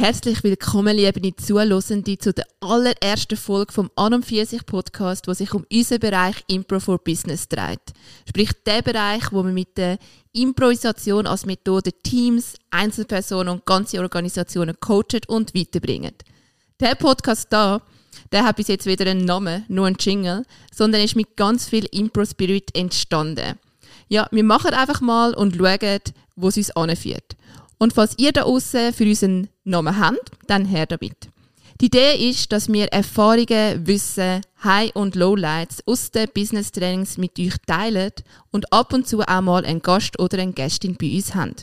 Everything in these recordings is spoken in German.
Herzlich willkommen, liebe Zuhörende, zu der allerersten Folge vom An 40 Podcast, wo sich um unseren Bereich Impro for Business dreht. Sprich, der Bereich, wo wir mit der Improvisation als Methode Teams, Einzelpersonen und ganze Organisationen coachen und weiterbringen. Der Podcast da, der hat bis jetzt weder einen Namen, nur einen Jingle, sondern ist mit ganz viel Impro-Spirit entstanden. Ja, wir machen einfach mal und schauen, wo es uns anführt. Und falls ihr da außen für unseren Namen habt, dann her damit. Die Idee ist, dass wir Erfahrungen, Wissen, High- und Lowlights aus den Business Trainings mit euch teilen und ab und zu auch mal einen Gast oder eine Gästin bei uns haben.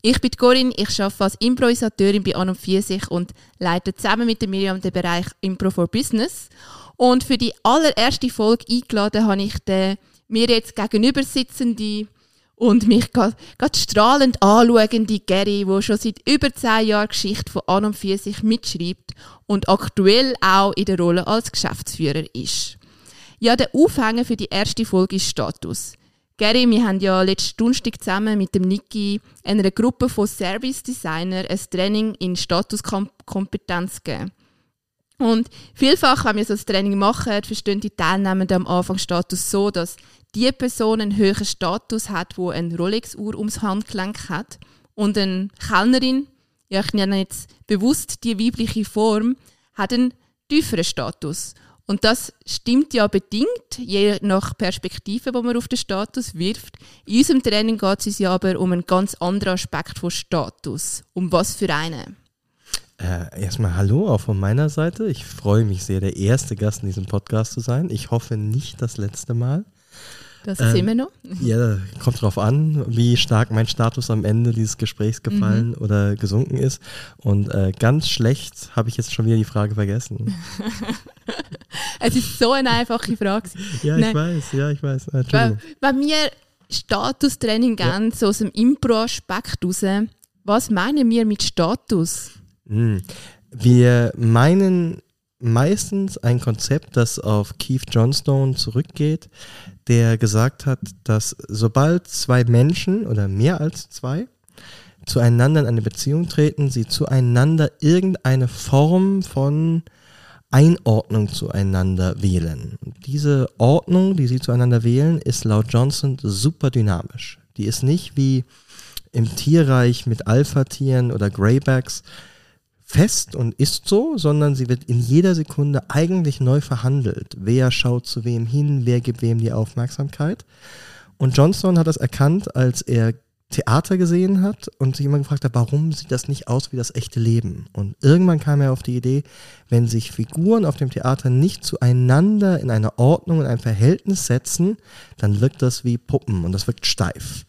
Ich bin Corinne, ich arbeite als Improvisateurin bei An und Pfirsich und leite zusammen mit Miriam den Bereich Impro for Business. Und für die allererste Folge eingeladen habe ich den mir jetzt gegenüber sitzende und mich gerade strahlend anschauende Gary, wo schon seit über zehn Jahren Geschichte von An und für sich mitschreibt und aktuell auch in der Rolle als Geschäftsführer ist. Ja, der Aufhänger für die erste Folge ist Status. Gary, wir haben ja letzten Donnerstag zusammen mit dem Niki einer Gruppe von Service Designer ein Training in Statuskompetenz gegeben. Und vielfach, wenn wir so ein Training machen, verstehen die Teilnehmenden am Anfang Status so, dass die Person einen höheren Status hat, wo eine Rolex-Uhr ums Handgelenk hat und eine Kellnerin, ja ich nenne jetzt bewusst die weibliche Form, hat einen tieferen Status. Und das stimmt ja bedingt, je nach Perspektive, wo man auf den Status wirft. In unserem Training geht es uns ja aber um einen ganz anderen Aspekt von Status. Um was für einen? Äh, erstmal Hallo auch von meiner Seite. Ich freue mich sehr, der erste Gast in diesem Podcast zu sein. Ich hoffe nicht das letzte Mal. Das ähm, sehen wir noch. Ja, kommt drauf an, wie stark mein Status am Ende dieses Gesprächs gefallen mhm. oder gesunken ist. Und äh, ganz schlecht habe ich jetzt schon wieder die Frage vergessen. es ist so eine einfache Frage. ja, Nein. ich weiß, ja, ich weiß. Weil, wenn wir Statustraining ja. so aus dem Impro-Aspekt raus, was meinen wir mit Status? Mhm. Wir meinen meistens ein Konzept, das auf Keith Johnstone zurückgeht, der gesagt hat, dass sobald zwei Menschen oder mehr als zwei zueinander in eine Beziehung treten, sie zueinander irgendeine Form von Einordnung zueinander wählen. diese Ordnung, die sie zueinander wählen, ist laut Johnson super dynamisch. Die ist nicht wie im Tierreich mit Alpha-Tieren oder Greybacks, fest und ist so, sondern sie wird in jeder Sekunde eigentlich neu verhandelt. Wer schaut zu wem hin, wer gibt wem die Aufmerksamkeit. Und Johnstone hat das erkannt, als er Theater gesehen hat und sich immer gefragt hat, warum sieht das nicht aus wie das echte Leben? Und irgendwann kam er auf die Idee, wenn sich Figuren auf dem Theater nicht zueinander in eine Ordnung, in ein Verhältnis setzen, dann wirkt das wie Puppen und das wirkt steif.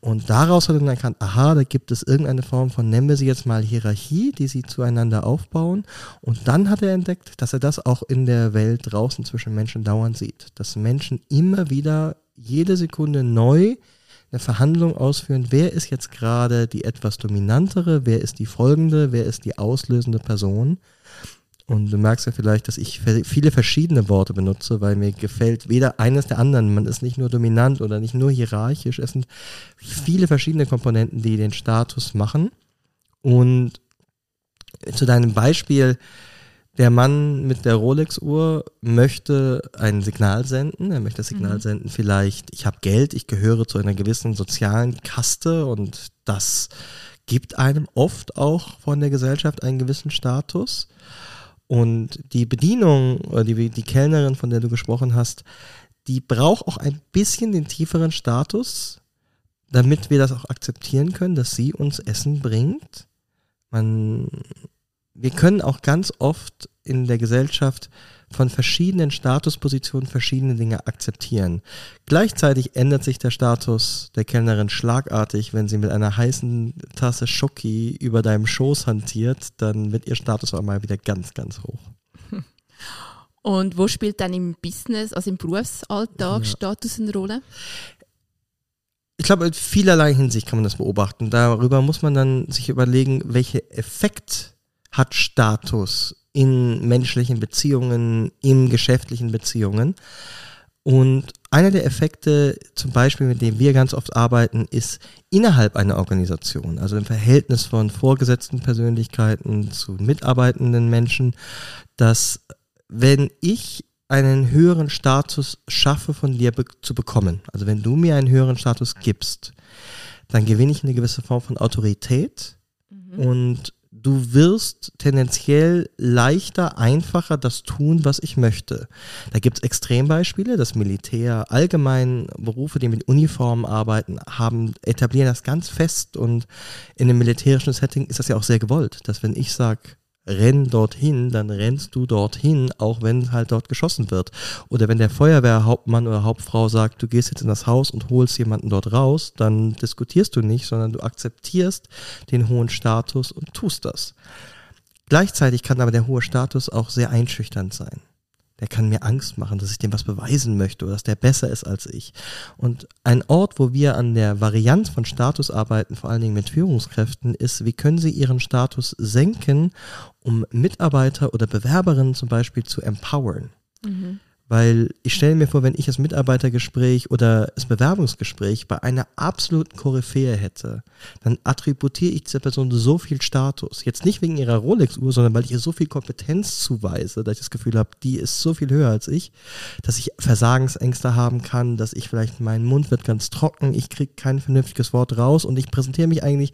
Und daraus hat er dann erkannt, aha, da gibt es irgendeine Form von, nennen wir sie jetzt mal Hierarchie, die sie zueinander aufbauen. Und dann hat er entdeckt, dass er das auch in der Welt draußen zwischen Menschen dauernd sieht. Dass Menschen immer wieder jede Sekunde neu eine Verhandlung ausführen, wer ist jetzt gerade die etwas dominantere, wer ist die folgende, wer ist die auslösende Person. Und du merkst ja vielleicht, dass ich viele verschiedene Worte benutze, weil mir gefällt weder eines der anderen. Man ist nicht nur dominant oder nicht nur hierarchisch. Es sind viele verschiedene Komponenten, die den Status machen. Und zu deinem Beispiel, der Mann mit der Rolex-Uhr möchte ein Signal senden. Er möchte das Signal mhm. senden, vielleicht, ich habe Geld, ich gehöre zu einer gewissen sozialen Kaste und das gibt einem oft auch von der Gesellschaft einen gewissen Status. Und die Bedienung oder die, die Kellnerin, von der du gesprochen hast, die braucht auch ein bisschen den tieferen Status, damit wir das auch akzeptieren können, dass sie uns Essen bringt. Man, wir können auch ganz oft in der Gesellschaft von verschiedenen Statuspositionen verschiedene Dinge akzeptieren. Gleichzeitig ändert sich der Status der Kellnerin schlagartig, wenn sie mit einer heißen Tasse Schoki über deinem Schoß hantiert, dann wird ihr Status auch mal wieder ganz, ganz hoch. Und wo spielt dann im Business, also im Berufsalltag, ja. Status eine Rolle? Ich glaube, in vielerlei Hinsicht kann man das beobachten. Darüber muss man dann sich überlegen, welche Effekt hat Status in menschlichen Beziehungen, in geschäftlichen Beziehungen. Und einer der Effekte, zum Beispiel, mit dem wir ganz oft arbeiten, ist innerhalb einer Organisation, also im Verhältnis von vorgesetzten Persönlichkeiten zu mitarbeitenden Menschen, dass wenn ich einen höheren Status schaffe von dir be zu bekommen, also wenn du mir einen höheren Status gibst, dann gewinne ich eine gewisse Form von Autorität mhm. und du wirst tendenziell leichter, einfacher das tun, was ich möchte. Da gibt es Extrembeispiele. Das Militär, allgemein Berufe, die mit Uniformen arbeiten, haben, etablieren das ganz fest und in einem militärischen Setting ist das ja auch sehr gewollt, dass wenn ich sage, renn dorthin, dann rennst du dorthin, auch wenn halt dort geschossen wird. Oder wenn der Feuerwehrhauptmann oder Hauptfrau sagt, du gehst jetzt in das Haus und holst jemanden dort raus, dann diskutierst du nicht, sondern du akzeptierst den hohen Status und tust das. Gleichzeitig kann aber der hohe Status auch sehr einschüchternd sein der kann mir Angst machen, dass ich dem was beweisen möchte oder dass der besser ist als ich. Und ein Ort, wo wir an der Varianz von Status arbeiten, vor allen Dingen mit Führungskräften, ist, wie können sie ihren Status senken, um Mitarbeiter oder Bewerberinnen zum Beispiel zu empowern. Mhm. Weil ich stelle mir vor, wenn ich das Mitarbeitergespräch oder das Bewerbungsgespräch bei einer absoluten Koryphäe hätte, dann attributiere ich dieser Person so viel Status. Jetzt nicht wegen ihrer Rolex-Uhr, sondern weil ich ihr so viel Kompetenz zuweise, dass ich das Gefühl habe, die ist so viel höher als ich, dass ich Versagensängste haben kann, dass ich vielleicht, mein Mund wird ganz trocken, ich kriege kein vernünftiges Wort raus und ich präsentiere mich eigentlich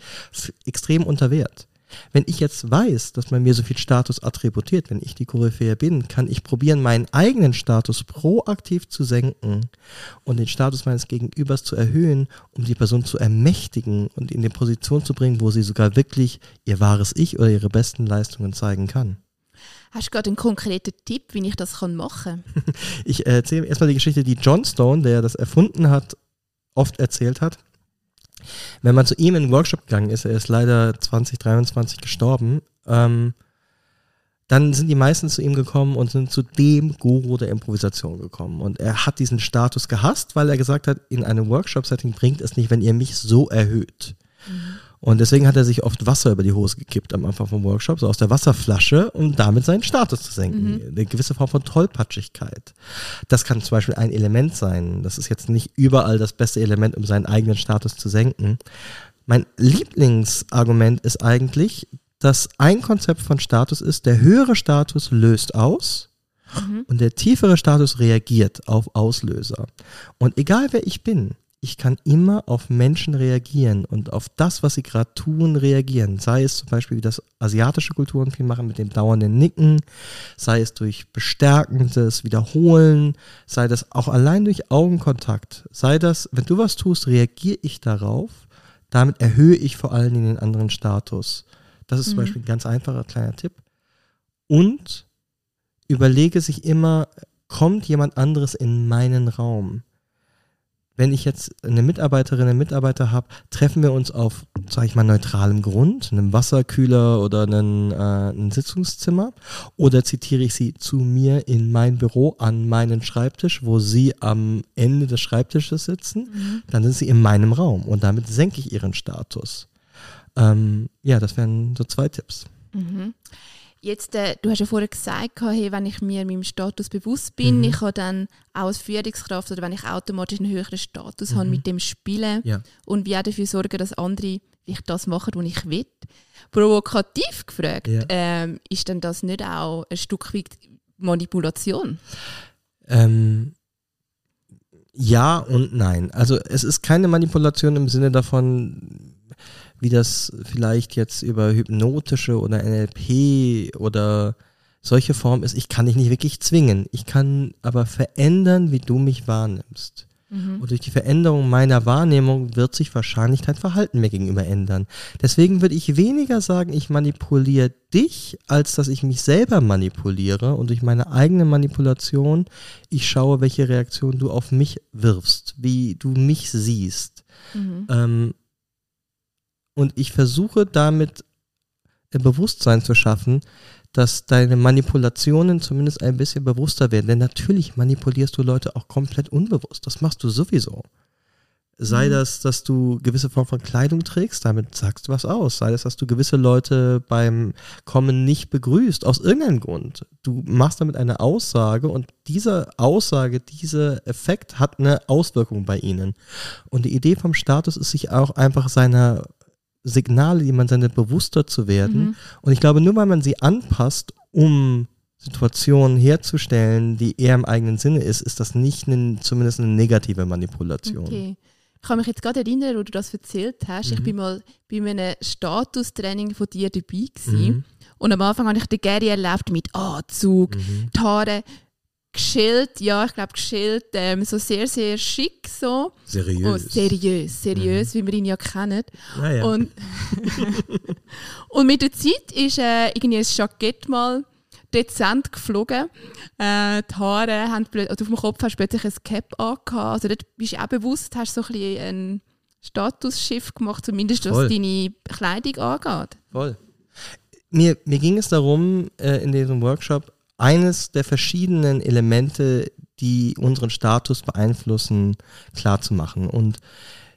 extrem unter Wert. Wenn ich jetzt weiß, dass man mir so viel Status attributiert, wenn ich die Koryphäe bin, kann ich probieren, meinen eigenen Status proaktiv zu senken und den Status meines Gegenübers zu erhöhen, um die Person zu ermächtigen und in die Position zu bringen, wo sie sogar wirklich ihr wahres Ich oder ihre besten Leistungen zeigen kann. Hast du gerade einen konkreten Tipp, wie ich das machen kann? ich erzähle erstmal die Geschichte, die John Stone, der das erfunden hat, oft erzählt hat. Wenn man zu ihm in den Workshop gegangen ist, er ist leider 2023 gestorben, ähm, dann sind die meisten zu ihm gekommen und sind zu dem Guru der Improvisation gekommen. Und er hat diesen Status gehasst, weil er gesagt hat, in einem Workshop-Setting bringt es nicht, wenn ihr mich so erhöht. Mhm. Und deswegen hat er sich oft Wasser über die Hose gekippt am Anfang vom Workshop, so aus der Wasserflasche, um damit seinen Status zu senken. Mhm. Eine gewisse Form von Tollpatschigkeit. Das kann zum Beispiel ein Element sein. Das ist jetzt nicht überall das beste Element, um seinen eigenen Status zu senken. Mein Lieblingsargument ist eigentlich, dass ein Konzept von Status ist, der höhere Status löst aus mhm. und der tiefere Status reagiert auf Auslöser. Und egal wer ich bin, ich kann immer auf Menschen reagieren und auf das, was sie gerade tun, reagieren. Sei es zum Beispiel, wie das asiatische Kulturen viel machen mit dem dauernden Nicken, sei es durch bestärkendes Wiederholen, sei das auch allein durch Augenkontakt, sei das, wenn du was tust, reagiere ich darauf. Damit erhöhe ich vor allen Dingen den anderen Status. Das ist mhm. zum Beispiel ein ganz einfacher kleiner Tipp. Und überlege sich immer, kommt jemand anderes in meinen Raum? Wenn ich jetzt eine Mitarbeiterin, einen Mitarbeiter habe, treffen wir uns auf, sage ich mal, neutralem Grund, einem Wasserkühler oder einem, äh, ein Sitzungszimmer, oder zitiere ich sie zu mir in mein Büro an meinen Schreibtisch, wo sie am Ende des Schreibtisches sitzen, mhm. dann sind sie in meinem Raum und damit senke ich ihren Status. Ähm, ja, das wären so zwei Tipps. Mhm. Jetzt, äh, du hast ja vorher gesagt, hey, wenn ich mir meinem Status bewusst bin, mhm. ich habe dann auch als Führungskraft oder wenn ich automatisch einen höheren Status mhm. habe, mit dem spielen ja. und wie auch dafür sorgen, dass andere vielleicht das machen, was ich will. Provokativ gefragt, ja. ähm, ist denn das nicht auch ein Stück weit Manipulation? Ähm, ja und nein. Also es ist keine Manipulation im Sinne davon, wie das vielleicht jetzt über hypnotische oder NLP oder solche Form ist. Ich kann dich nicht wirklich zwingen. Ich kann aber verändern, wie du mich wahrnimmst. Mhm. Und durch die Veränderung meiner Wahrnehmung wird sich wahrscheinlich dein Verhalten mir gegenüber ändern. Deswegen würde ich weniger sagen, ich manipuliere dich, als dass ich mich selber manipuliere und durch meine eigene Manipulation ich schaue, welche Reaktion du auf mich wirfst, wie du mich siehst. Mhm. Ähm, und ich versuche damit ein Bewusstsein zu schaffen, dass deine Manipulationen zumindest ein bisschen bewusster werden. Denn natürlich manipulierst du Leute auch komplett unbewusst. Das machst du sowieso. Sei das, dass du gewisse Form von Kleidung trägst, damit sagst du was aus. Sei das, dass du gewisse Leute beim Kommen nicht begrüßt, aus irgendeinem Grund. Du machst damit eine Aussage und diese Aussage, dieser Effekt hat eine Auswirkung bei ihnen. Und die Idee vom Status ist, sich auch einfach seiner Signale, die man sendet, bewusster zu werden. Mhm. Und ich glaube, nur weil man sie anpasst, um Situationen herzustellen, die eher im eigenen Sinne ist, ist das nicht eine, zumindest eine negative Manipulation. Okay. Ich kann mich jetzt gerade erinnern, wo du das erzählt hast. Ich Mhm. bin mal bei einem Statustraining von dir dabei gewesen. Mhm. Und am Anfang habe ich den Gary erlebt mit Anzug, Mhm. die Haare geschält, ja, ich glaube geschält, ähm, so sehr, sehr schick so. Seriös. Oh, seriös, seriös, wie wir ihn ja kennen. Naja. Und, und mit der Zeit ist äh, irgendwie ein Jackett mal dezent geflogen. Äh, die Haare haben plötzlich, also auf dem Kopf hast du plötzlich ein Cap angehabt. Also dort bist du auch bewusst, hast so ein bisschen ein Statusschiff gemacht, zumindest was Voll. deine Kleidung angeht. Voll. Mir, mir ging es darum, äh, in diesem Workshop eines der verschiedenen Elemente, die unseren Status beeinflussen, klarzumachen. Und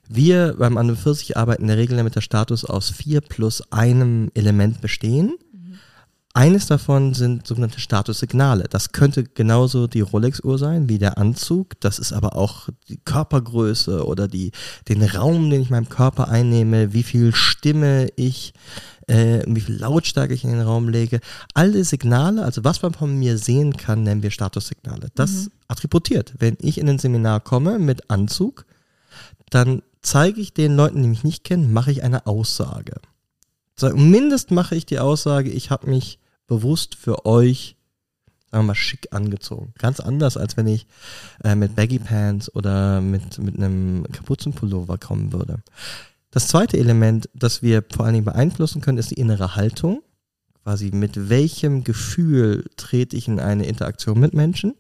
wir beim An 40 arbeiten in der Regel damit der Status aus vier plus einem Element bestehen. Eines davon sind sogenannte Statussignale. Das könnte genauso die Rolex-Uhr sein wie der Anzug. Das ist aber auch die Körpergröße oder die, den Raum, den ich in meinem Körper einnehme, wie viel Stimme ich, äh, wie viel Lautstärke ich in den Raum lege. Alle Signale, also was man von mir sehen kann, nennen wir Statussignale. Das attributiert. Wenn ich in ein Seminar komme mit Anzug, dann zeige ich den Leuten, die mich nicht kennen, mache ich eine Aussage. Zumindest mache ich die Aussage, ich habe mich bewusst für euch, sagen wir mal, schick angezogen. Ganz anders, als wenn ich äh, mit Baggy Pants oder mit, mit einem Kapuzenpullover kommen würde. Das zweite Element, das wir vor allen Dingen beeinflussen können, ist die innere Haltung. Quasi mit welchem Gefühl trete ich in eine Interaktion mit Menschen.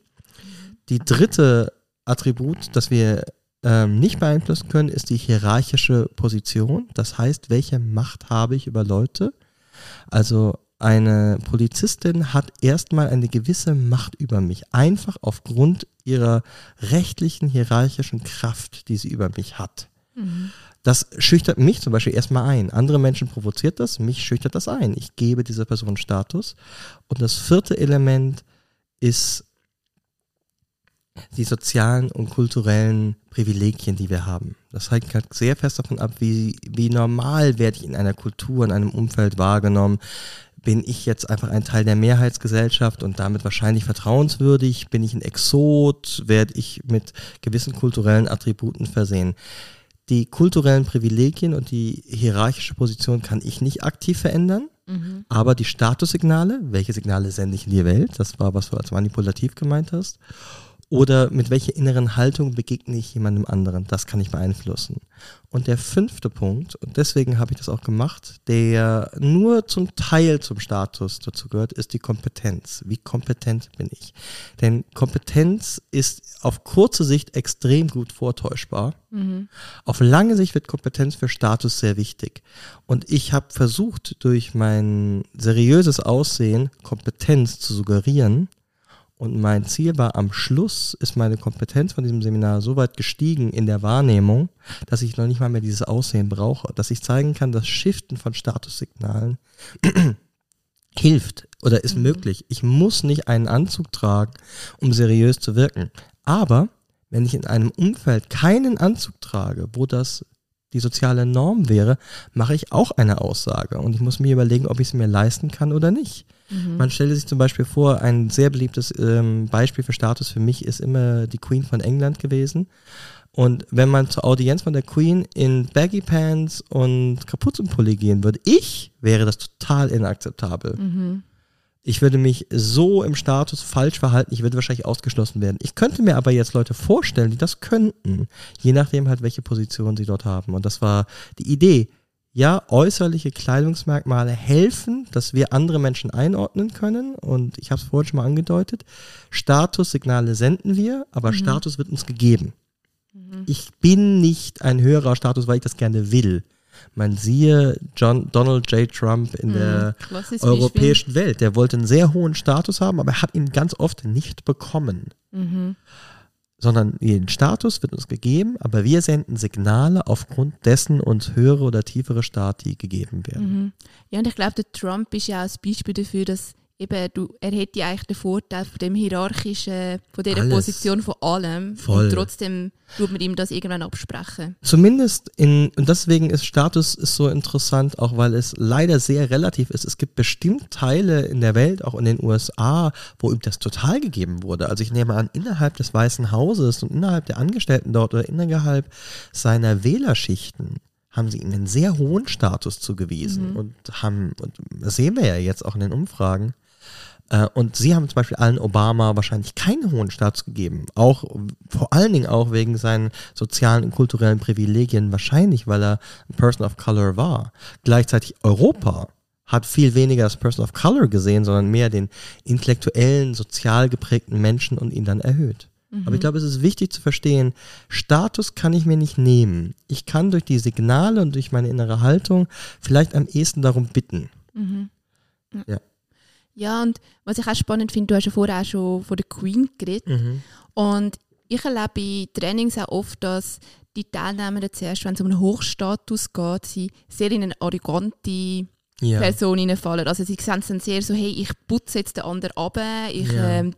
Die dritte Attribut, das wir ähm, nicht beeinflussen können, ist die hierarchische Position. Das heißt, welche Macht habe ich über Leute? Also eine Polizistin hat erstmal eine gewisse Macht über mich, einfach aufgrund ihrer rechtlichen hierarchischen Kraft, die sie über mich hat. Das schüchtert mich zum Beispiel erstmal ein. Andere Menschen provoziert das, mich schüchtert das ein. Ich gebe dieser Person Status. Und das vierte Element ist die sozialen und kulturellen Privilegien, die wir haben. Das hängt halt sehr fest davon ab, wie, wie normal werde ich in einer Kultur, in einem Umfeld wahrgenommen. Bin ich jetzt einfach ein Teil der Mehrheitsgesellschaft und damit wahrscheinlich vertrauenswürdig? Bin ich ein Exot? Werde ich mit gewissen kulturellen Attributen versehen? Die kulturellen Privilegien und die hierarchische Position kann ich nicht aktiv verändern. Aber die Statussignale, welche Signale sende ich in die Welt, das war, was du als manipulativ gemeint hast, oder mit welcher inneren Haltung begegne ich jemandem anderen, das kann ich beeinflussen. Und der fünfte Punkt, und deswegen habe ich das auch gemacht, der nur zum Teil zum Status dazu gehört, ist die Kompetenz. Wie kompetent bin ich? Denn Kompetenz ist auf kurze Sicht extrem gut vortäuschbar. Auf lange Sicht wird Kompetenz für Status sehr wichtig. Und ich habe versucht, durch mein seriöses Aussehen Kompetenz zu suggerieren. Und mein Ziel war, am Schluss ist meine Kompetenz von diesem Seminar so weit gestiegen in der Wahrnehmung, dass ich noch nicht mal mehr dieses Aussehen brauche. Dass ich zeigen kann, das Shiften von Statussignalen hilft oder ist möglich. Ich muss nicht einen Anzug tragen, um seriös zu wirken. Aber wenn ich in einem Umfeld keinen Anzug trage, wo das die soziale Norm wäre, mache ich auch eine Aussage. Und ich muss mir überlegen, ob ich es mir leisten kann oder nicht. Man stelle sich zum Beispiel vor, ein sehr beliebtes ähm, Beispiel für Status für mich ist immer die Queen von England gewesen. Und wenn man zur Audienz von der Queen in Baggy Pants und Kapuzenpulli gehen würde, ich wäre das total inakzeptabel. Ich würde mich so im Status falsch verhalten, ich würde wahrscheinlich ausgeschlossen werden. Ich könnte mir aber jetzt Leute vorstellen, die das könnten, je nachdem halt, welche Position sie dort haben. Und das war die Idee. Ja, äußerliche Kleidungsmerkmale helfen, dass wir andere Menschen einordnen können. Und ich habe es vorhin schon mal angedeutet. Statussignale senden wir, aber Status wird uns gegeben. Ich bin nicht ein höherer Status, weil ich das gerne will. Man siehe John, Donald J. Trump in der Klassisches europäischen Welt. Der wollte einen sehr hohen Status haben, aber er hat ihn ganz oft nicht bekommen. sondern den Status wird uns gegeben, aber wir senden Signale, aufgrund dessen uns höhere oder tiefere Stati gegeben werden. Mhm. Ja, und ich glaube, der Trump ist ja auch ein Beispiel dafür, dass eben, du, er hätte eigentlich den Vorteil von dem hierarchischen, von dieser Alles. Position von allem. Voll. Und trotzdem tut man ihm das irgendwann absprechen. Zumindest in, und deswegen ist Status ist so interessant, auch weil es leider sehr relativ ist. Es gibt bestimmt Teile in der Welt, auch in den USA, wo ihm das total gegeben wurde. Also ich nehme an, innerhalb des Weißen Hauses und innerhalb der Angestellten dort oder innerhalb seiner Wählerschichten haben sie ihm einen sehr hohen Status zugewiesen und haben, und das sehen wir ja jetzt auch in den Umfragen, Und sie haben zum Beispiel allen Obama wahrscheinlich keinen hohen Status gegeben. Auch vor allen Dingen auch wegen seinen sozialen und kulturellen Privilegien, wahrscheinlich, weil er ein Person of Color war. Gleichzeitig Europa hat viel weniger das Person of Color gesehen, sondern mehr den intellektuellen, sozial geprägten Menschen und ihn dann erhöht. Aber ich glaube, es ist wichtig zu verstehen, Status kann ich mir nicht nehmen. Ich kann durch die Signale und durch meine innere Haltung vielleicht am ehesten darum bitten. Ja. Ja, und was ich auch spannend finde, du hast ja vorher auch schon von der Queen geredet. Mhm. Und ich erlebe in Trainings auch oft, dass die Teilnehmer zuerst, wenn es um einen Hochstatus geht, sie sehr in eine arrogante Ja. Person hineinfallen. Also sie sehen es dann sehr so, hey, ich putze jetzt den anderen ab, ich Ja. ähm,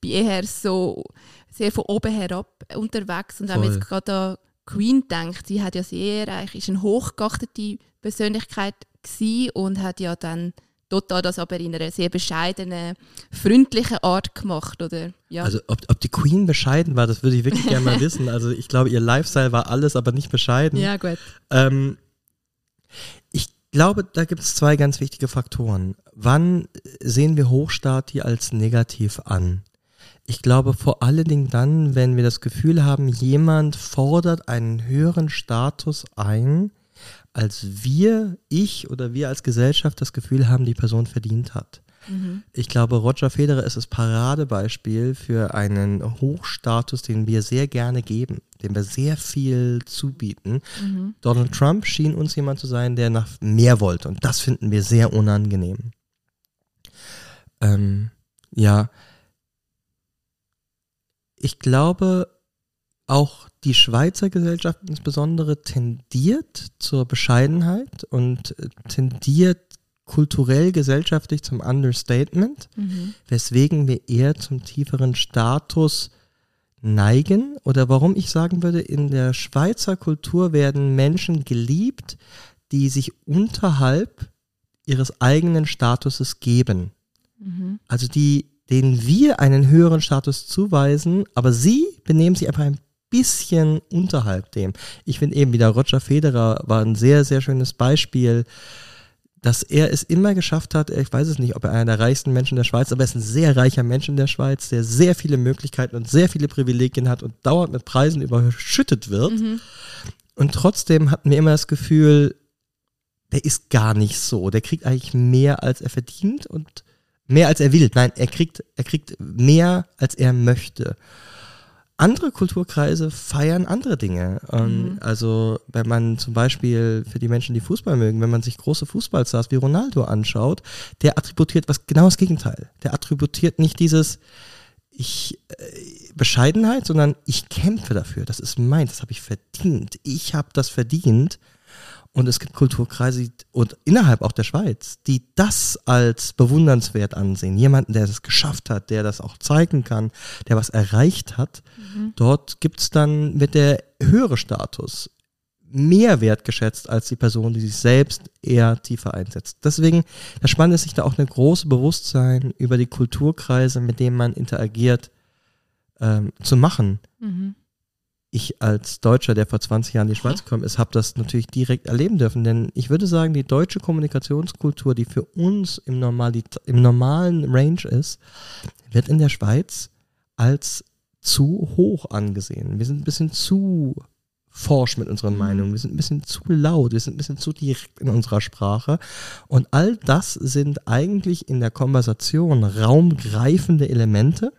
bin eher so sehr von oben herab unterwegs. Und wenn man jetzt gerade an Queen denkt, sie hat ja sehr, eigentlich ist eine hochgeachtete Persönlichkeit gewesen und hat ja dann total das aber in einer sehr bescheidenen, freundlichen Art gemacht, oder? Ja. Also ob, ob die Queen bescheiden war, das würde ich wirklich gerne mal wissen. Also ich glaube, ihr Lifestyle war alles, aber nicht bescheiden. ja, gut. Ähm, ich glaube, da gibt es zwei ganz wichtige Faktoren. Wann sehen wir Hochstati als negativ an? Ich glaube vor allen Dingen dann, wenn wir das Gefühl haben, jemand fordert einen höheren Status ein, als wir, ich oder wir als Gesellschaft das Gefühl haben, die Person verdient hat. Ich glaube, Roger Federer ist das Paradebeispiel für einen Hochstatus, den wir sehr gerne geben, dem wir sehr viel zubieten. Donald Trump schien uns jemand zu sein, der nach mehr wollte und das finden wir sehr unangenehm. Ähm, ja, ich glaube, auch die Schweizer Gesellschaft insbesondere tendiert zur Bescheidenheit und äh, tendiert kulturell, gesellschaftlich zum Understatement, weswegen wir eher zum tieferen Status neigen. Oder warum ich sagen würde, in der Schweizer Kultur werden Menschen geliebt, die sich unterhalb ihres eigenen Statuses geben. Also die, denen wir einen höheren Status zuweisen, aber sie benehmen sich einfach ein bisschen unterhalb dem. Ich finde eben wieder Roger Federer war ein sehr, sehr schönes Beispiel, dass er es immer geschafft hat, ich weiß es nicht, ob er einer der reichsten Menschen der Schweiz, aber er ist ein sehr reicher Mensch in der Schweiz, der sehr viele Möglichkeiten und sehr viele Privilegien hat und dauernd mit Preisen überschüttet wird. Und trotzdem hatten wir immer das Gefühl, der ist gar nicht so. Der kriegt eigentlich mehr, als er verdient und mehr, als er will. Nein, er kriegt, er kriegt mehr, als er möchte. Andere Kulturkreise feiern andere Dinge. Ähm, Also wenn man zum Beispiel für die Menschen, die Fußball mögen, wenn man sich große Fußballstars wie Ronaldo anschaut, der attributiert was genau das Gegenteil. Der attributiert nicht dieses ich äh, Bescheidenheit, sondern ich kämpfe dafür. Das ist mein, das habe ich verdient. Ich habe das verdient. Und es gibt Kulturkreise und innerhalb auch der Schweiz, die das als bewundernswert ansehen. Jemanden, der das geschafft hat, der das auch zeigen kann, der was erreicht hat. Dort gibt's dann, wird der höhere Status mehr wertgeschätzt als die Person, die sich selbst eher tiefer einsetzt. Deswegen, das Spannende ist, sich da auch eine große Bewusstsein über die Kulturkreise, mit denen man interagiert, ähm, zu machen ich als Deutscher, der vor 20 Jahren in die Schweiz gekommen ist, habe das natürlich direkt erleben dürfen. Denn ich würde sagen, die deutsche Kommunikationskultur, die für uns im, im normalen Range ist, wird in der Schweiz als zu hoch angesehen. Wir sind ein bisschen zu forsch mit unseren Meinungen, wir sind ein bisschen zu laut, wir sind ein bisschen zu direkt in unserer Sprache. Und all das sind eigentlich in der Konversation raumgreifende Elemente.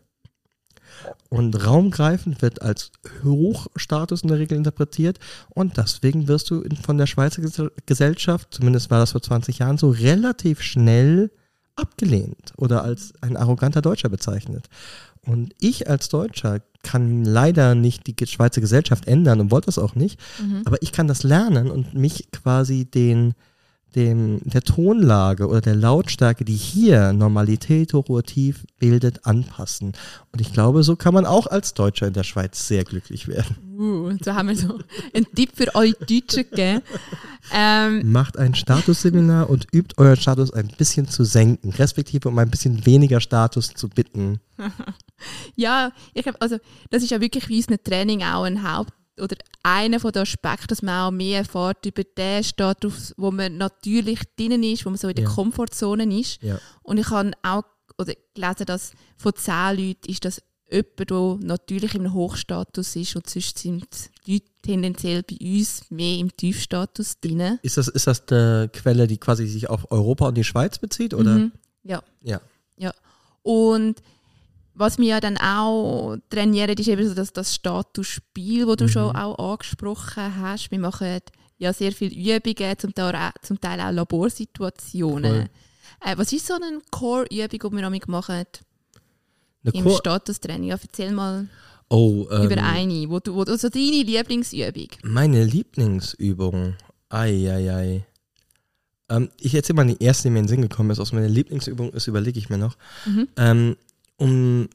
Und raumgreifend wird als Hochstatus in der Regel interpretiert. Und deswegen wirst du von der Schweizer Ges- Gesellschaft, zumindest war das vor 20 Jahren so, relativ schnell abgelehnt oder als ein arroganter Deutscher bezeichnet. Und ich als Deutscher kann leider nicht die Schweizer Gesellschaft ändern und wollte das auch nicht, Mhm. aber ich kann das lernen und mich quasi den, dem, der Tonlage oder der Lautstärke, die hier Normalität hochrotativ bildet, anpassen. Und ich glaube, so kann man auch als Deutscher in der Schweiz sehr glücklich werden. Uh, so haben wir so einen Tipp für euch Deutschen gegeben. Ähm, Macht ein Statusseminar und übt euren Status ein bisschen zu senken, respektive um ein bisschen weniger Status zu bitten. ja, ich glaube, also das ist ja wirklich bei unserem Training auch ein Haupt- oder einer von den Aspekten, dass man auch mehr erfährt über den Status, wo man natürlich drinnen ist, wo man so in der Ja. Komfortzone ist. Ja. Und ich habe auch oder gelesen, dass von zehn Leuten ist das jemand, der natürlich im Hochstatus ist und sonst sind die Leute tendenziell bei uns mehr im Tiefstatus drin. Ist das, ist das die Quelle, die quasi sich auf Europa und die Schweiz bezieht? Oder? Mhm. Ja. Ja. Ja. Und was wir ja dann auch trainieren, ist eben so das, das Statusspiel, das du Mhm. schon auch angesprochen hast. Wir machen ja sehr viele Übungen, zum Teil auch, zum Teil auch Laborsituationen. Äh, was ist so eine Core-Übung, die wir noch machen Eine im Statustraining? Ja, erzähl mal oh, ähm, über eine, wo du, wo, also deine Lieblingsübung. Meine Lieblingsübung. Eieiei. Ähm, ich erzähle mal die erste, die mir in den Sinn gekommen ist. Aus meiner Lieblingsübung ist, überlege ich mir noch. Mhm. Ähm, um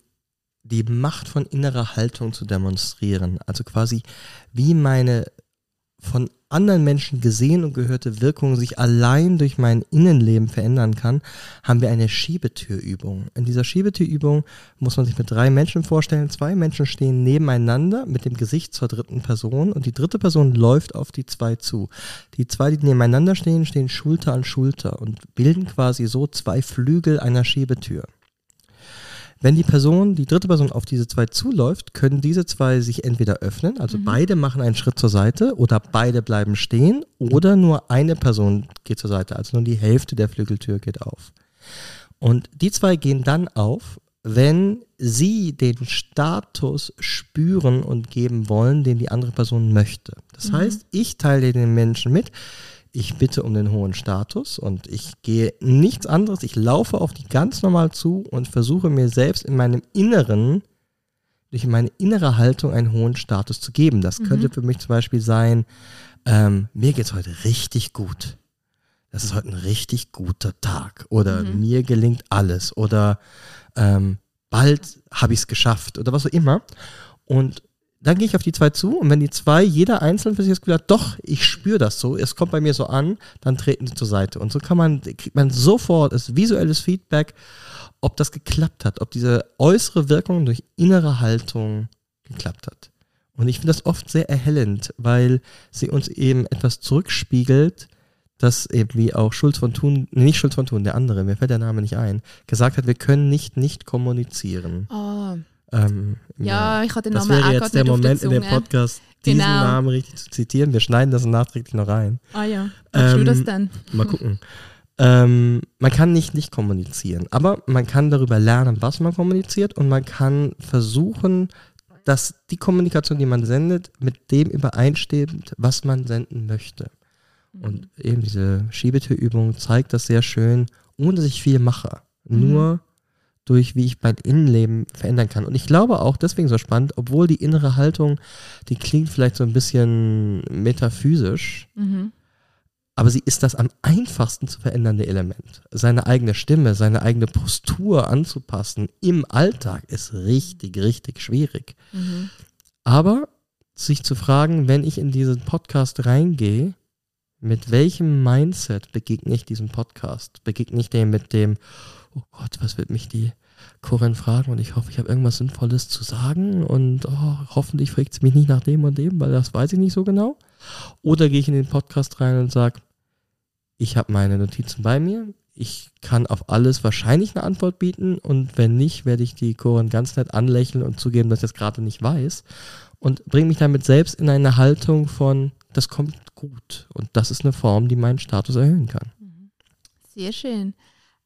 die Macht von innerer Haltung zu demonstrieren. Also quasi, wie meine von anderen Menschen gesehen und gehörte Wirkung sich allein durch mein Innenleben verändern kann, haben wir eine Schiebetürübung. In dieser Schiebetürübung muss man sich mit drei Menschen vorstellen. Zwei Menschen stehen nebeneinander mit dem Gesicht zur dritten Person und die dritte Person läuft auf die zwei zu. Die zwei, die nebeneinander stehen, stehen Schulter an Schulter und bilden quasi so zwei Flügel einer Schiebetür. Wenn die Person, die dritte Person auf diese zwei zuläuft, können diese zwei sich entweder öffnen, also beide machen einen Schritt zur Seite oder beide bleiben stehen oder nur eine Person geht zur Seite, also nur die Hälfte der Flügeltür geht auf. Und die zwei gehen dann auf, wenn sie den Status spüren und geben wollen, den die andere Person möchte. Das heißt, ich teile den Menschen mit, ich bitte um den hohen Status und ich gehe nichts anderes, ich laufe auf die ganz normal zu und versuche mir selbst in meinem Inneren, durch meine innere Haltung einen hohen Status zu geben. Das könnte für mich zum Beispiel sein, ähm, mir geht's heute richtig gut. Das ist heute ein richtig guter Tag. Oder mir gelingt alles. Oder ähm, bald habe ich es geschafft. Oder was auch immer. Und dann gehe ich auf die zwei zu und wenn die zwei, jeder einzeln für sich das Gefühl hat, doch, ich spüre das so, es kommt bei mir so an, dann treten sie zur Seite. Und so kann man, kriegt man sofort das visuelles Feedback, ob das geklappt hat, ob diese äußere Wirkung durch innere Haltung geklappt hat. Und ich finde das oft sehr erhellend, weil sie uns eben etwas zurückspiegelt, das eben wie auch Schulz von Thun, nicht Schulz von Thun, der andere, mir fällt der Name nicht ein, gesagt hat, wir können nicht nicht kommunizieren. Ah, Ähm, ja, ich habe den das Namen wäre auch jetzt gerade der nicht auf Moment in der dem. Podcast, diesen Genau. Namen richtig zu zitieren. Wir schneiden das nachträglich noch rein. Ah ja, machst du Ähm, das dann? Mal gucken. ähm, man kann nicht nicht kommunizieren, aber man kann darüber lernen, was man kommuniziert und man kann versuchen, dass die Kommunikation, die man sendet, mit dem übereinstimmt, was man senden möchte. Und eben diese Schiebetürübung zeigt das sehr schön, ohne dass ich viel mache. Nur durch, wie ich mein Innenleben verändern kann. Und ich glaube auch deswegen so spannend, obwohl die innere Haltung, die klingt vielleicht so ein bisschen metaphysisch, Mhm. aber sie ist das am einfachsten zu verändernde Element. Seine eigene Stimme, seine eigene Postur anzupassen im Alltag ist richtig, richtig schwierig. Mhm. Aber sich zu fragen, wenn ich in diesen Podcast reingehe, mit welchem Mindset begegne ich diesem Podcast? Begegne ich dem mit dem, oh Gott, was wird mich die Corinne fragen? Und ich hoffe, ich habe irgendwas Sinnvolles zu sagen. Und oh, hoffentlich fragt sie mich nicht nach dem und dem, weil das weiß ich nicht so genau. Oder gehe ich in den Podcast rein und sage, ich habe meine Notizen bei mir, ich kann auf alles wahrscheinlich eine Antwort bieten. Und wenn nicht, werde ich die Corinne ganz nett anlächeln und zugeben, dass ich das gerade nicht weiß. Und bringe mich damit selbst in eine Haltung von, das kommt gut. Und das ist eine Form, die meinen Status erhöhen kann. Sehr schön.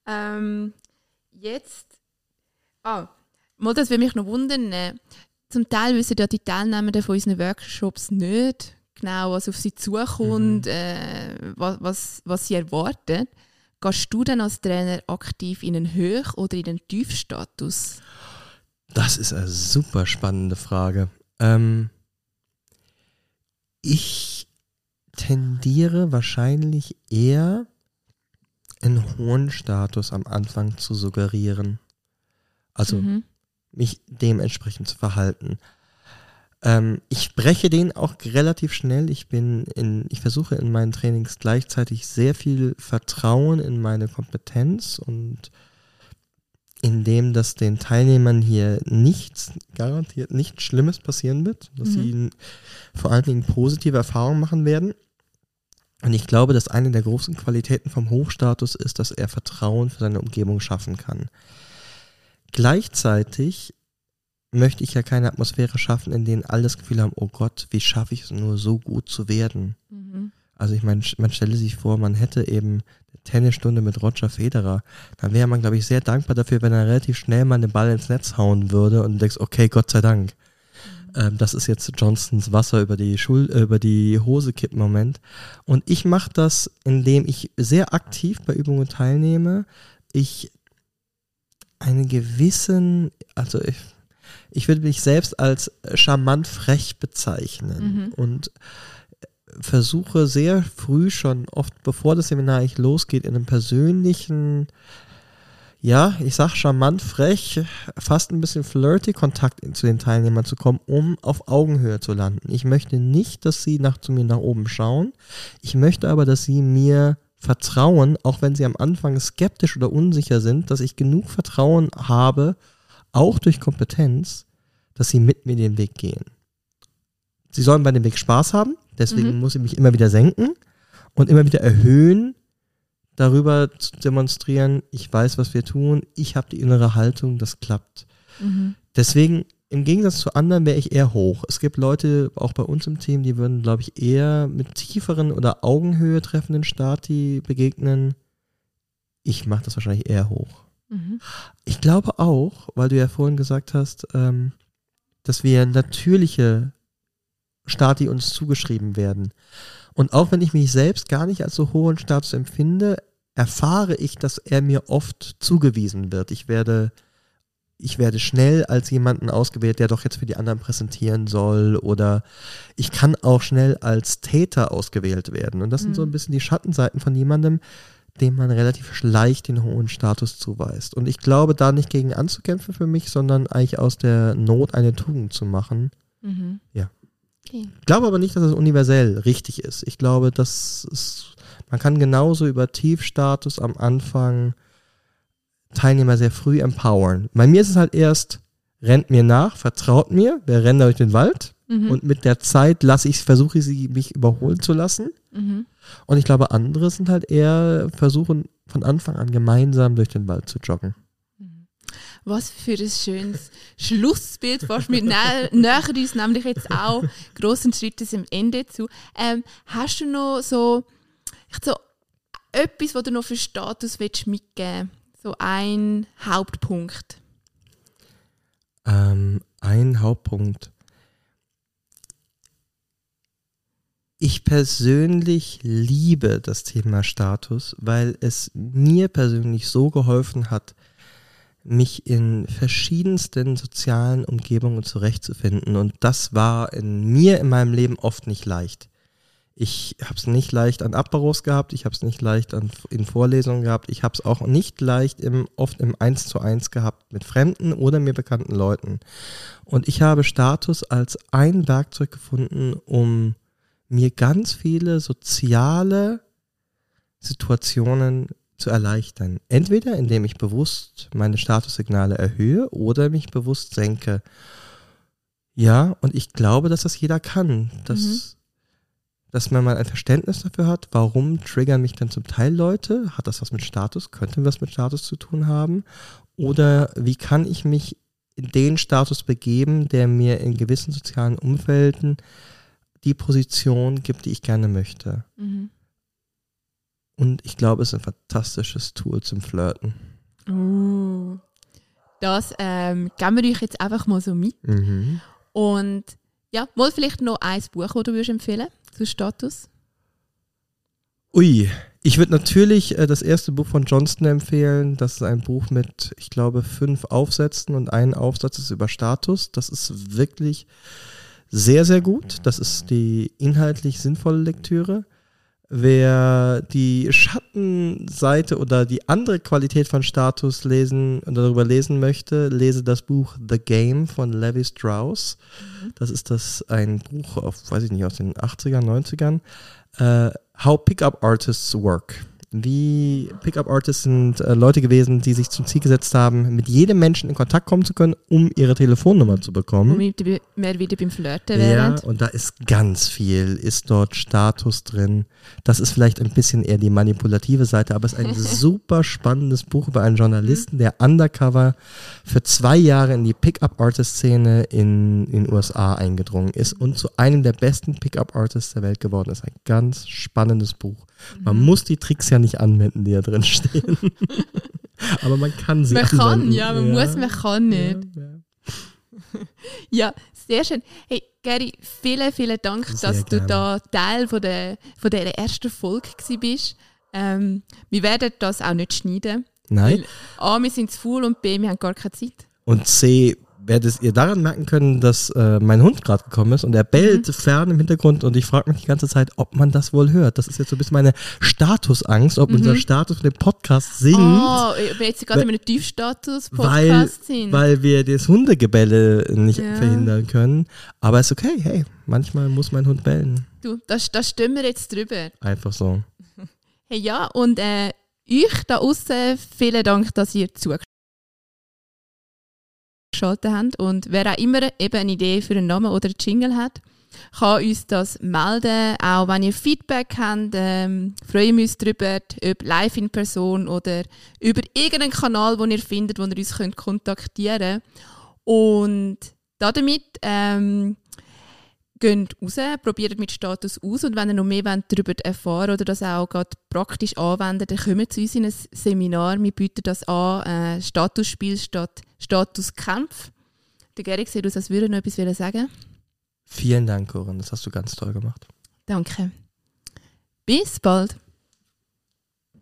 Ähm, jetzt, ah, mal das würde mich noch wundern. äh, Zum Teil wissen ja die Teilnehmer von unseren Workshops nicht genau, was auf sie zukommt, äh, was, was, was sie erwarten. Gehst du dann als Trainer aktiv in einen Hoch- oder in einen Tiefstatus? Das ist eine super spannende Frage. Ähm, ich tendiere wahrscheinlich eher einen hohen Status am Anfang zu suggerieren. Also Mhm. mich dementsprechend zu verhalten. Ähm, ich breche den auch relativ schnell. Ich bin in, ich versuche in meinen Trainings gleichzeitig sehr viel Vertrauen in meine Kompetenz und in dem, dass den Teilnehmern hier nichts, garantiert nichts Schlimmes passieren wird, dass Mhm. sie vor allen Dingen positive Erfahrungen machen werden. Und ich glaube, dass eine der großen Qualitäten vom Hochstatus ist, dass er Vertrauen für seine Umgebung schaffen kann. Gleichzeitig möchte ich ja keine Atmosphäre schaffen, in denen alle das Gefühl haben, oh Gott, wie schaffe ich es nur so gut zu werden? Mhm. Also ich meine, man stelle sich vor, man hätte eben eine Tennisstunde mit Roger Federer. Dann wäre man, glaube ich, sehr dankbar dafür, wenn er relativ schnell mal den Ball ins Netz hauen würde und du denkst, okay, Gott sei Dank. Ähm, das ist jetzt Johnsons Wasser über die, Schul äh, über die Hose kippen Moment. Und ich mache das, indem ich sehr aktiv bei Übungen teilnehme. Ich einen gewissen, also ich, ich würde mich selbst als charmant frech bezeichnen Mhm. und versuche sehr früh schon, oft bevor das Seminar eigentlich losgeht, in einem persönlichen, ja, ich sag charmant frech, fast ein bisschen flirty Kontakt zu den Teilnehmern zu kommen, um auf Augenhöhe zu landen. Ich möchte nicht, dass sie nach, zu mir nach oben schauen. Ich möchte aber, dass sie mir vertrauen, auch wenn sie am Anfang skeptisch oder unsicher sind, dass ich genug Vertrauen habe, auch durch Kompetenz, dass sie mit mir den Weg gehen. Sie sollen bei dem Weg Spaß haben, deswegen Mhm. muss ich mich immer wieder senken und immer wieder erhöhen, darüber zu demonstrieren, ich weiß, was wir tun, ich habe die innere Haltung, das klappt. Mhm. Deswegen, im Gegensatz zu anderen, wäre ich eher hoch. Es gibt Leute, auch bei uns im Team, die würden, glaube ich, eher mit tieferen oder Augenhöhe treffenden Stati begegnen. Ich mache das wahrscheinlich eher hoch. Mhm. Ich glaube auch, weil du ja vorhin gesagt hast, ähm, dass wir natürliche Stati uns zugeschrieben werden. Und auch wenn ich mich selbst gar nicht als so hohen Status empfinde, erfahre ich, dass er mir oft zugewiesen wird. Ich werde, ich werde schnell als jemanden ausgewählt, der doch jetzt für die anderen präsentieren soll. Oder ich kann auch schnell als Täter ausgewählt werden. Und das sind so ein Mhm. bisschen die Schattenseiten von jemandem, dem man relativ leicht den hohen Status zuweist. Und ich glaube, da nicht gegen anzukämpfen für mich, sondern eigentlich aus der Not eine Tugend zu machen. Mhm. Ja. Okay. Ich glaube aber nicht, dass es universell richtig ist. Ich glaube, dass es, man kann genauso über Tiefstatus am Anfang Teilnehmer sehr früh empowern. Bei mir ist es halt erst, rennt mir nach, vertraut mir, wir rennen durch den Wald Mhm. und mit der Zeit lasse ich, versuche ich sie, mich überholen zu lassen. Mhm. Und ich glaube, andere sind halt eher versuchen, von Anfang an gemeinsam durch den Wald zu joggen. Was für ein schönes Schlussbild fast mit nä nähern uns nämlich jetzt auch großen Schritte zum Ende zu. Ähm, hast du noch so, so etwas, was du noch für Status willst mitgeben So ein Hauptpunkt. Ähm, ein Hauptpunkt. Ich persönlich liebe das Thema Status, weil es mir persönlich so geholfen hat, mich in verschiedensten sozialen Umgebungen zurechtzufinden. Und das war in mir in meinem Leben oft nicht leicht. Ich habe es nicht leicht an Aperos gehabt, ich habe es nicht leicht an, in Vorlesungen gehabt, ich habe es auch nicht leicht im, oft im Eins zu eins gehabt mit fremden oder mir bekannten Leuten. Und ich habe Status als ein Werkzeug gefunden, um mir ganz viele soziale Situationen zu erleichtern. Entweder indem ich bewusst meine Statussignale erhöhe oder mich bewusst senke. Ja, und ich glaube, dass das jeder kann. Dass, Mhm. dass man mal ein Verständnis dafür hat, warum triggern mich denn zum Teil Leute? Hat das was mit Status? Könnte was mit Status zu tun haben? Oder wie kann ich mich in den Status begeben, der mir in gewissen sozialen Umfelden die Position gibt, die ich gerne möchte? Mhm. Und ich glaube, es ist ein fantastisches Tool zum Flirten. Uh. Das ähm, geben wir euch jetzt einfach mal so mit. Mhm. Und ja, mal vielleicht noch ein Buch, das du würdest empfehlen zu Status. Ui, Ich würde natürlich äh, das erste Buch von Johnston empfehlen. Das ist ein Buch mit, ich glaube, fünf Aufsätzen und ein Aufsatz ist über Status. Das ist wirklich sehr, sehr gut. Das ist die inhaltlich sinnvolle Lektüre. Wer die Schattenseite oder die andere Qualität von Status lesen oder darüber lesen möchte, lese das Buch The Game von Levi Strauss. Das ist das ein Buch auf, weiß ich nicht, aus den 80ern, 90ern. Äh, How Pickup Artists Work wie Pickup-Artists sind äh, Leute gewesen, die sich zum Ziel gesetzt haben, mit jedem Menschen in Kontakt kommen zu können, um ihre Telefonnummer zu bekommen. Womit wir wieder beim Flirten wären. Ja, und da ist ganz viel, ist dort Status drin. Das ist vielleicht ein bisschen eher die manipulative Seite, aber es ist ein super spannendes Buch über einen Journalisten, der undercover für zwei Jahre in die Pickup-Artist-Szene in den USA eingedrungen ist und zu einem der besten Pickup-Artists der Welt geworden ist. Ein ganz spannendes Buch. Man mhm. muss die Tricks ja nicht anwenden, die da drin stehen. Aber man kann sie man anwenden. Man kann, ja, man ja. muss, man kann nicht. Ja, ja. sehr schön. Hey, Gary, vielen, vielen Dank, sehr dass gerne. du da Teil von der, von der ersten Folge bist. Ähm, wir werden das auch nicht schneiden. Nein. Weil A, wir sind zu faul und B, wir haben gar keine Zeit. Und C, werdet ihr daran merken können, dass äh, mein Hund gerade gekommen ist und er bellt mhm. fern im Hintergrund und ich frage mich die ganze Zeit, ob man das wohl hört. Das ist jetzt so ein bisschen meine Statusangst, ob mhm. unser Status von dem Podcast sinkt. Oh, wir jetzt gerade in einem Tiefstatus-Podcast sind. Weil wir das Hundegebälle nicht ja. verhindern können. Aber ist okay, hey, manchmal muss mein Hund bellen. Du, das, das stimmen wir jetzt drüber. Einfach so. Hey, ja, und äh, euch da außen vielen Dank, dass ihr zugeschaut geschaltet haben. Und wer auch immer eben eine Idee für einen Namen oder einen Jingle hat, kann uns das melden. Auch wenn ihr Feedback habt, ähm, freuen wir uns darüber, ob live in Person oder über irgendeinen Kanal, den ihr findet, wo ihr uns könnt kontaktieren könnt. Und damit ähm, geht raus, probiert mit Status aus und wenn ihr noch mehr darüber erfahren oder das auch gerade praktisch anwenden, dann kommt zu uns in ein Seminar. Wir bieten das an, äh, Statusspiel statt Statuskampf. Der Gerig sieht aus, als würde er noch etwas sagen Vielen Dank, Corinne. Das hast du ganz toll gemacht. Danke. Bis bald.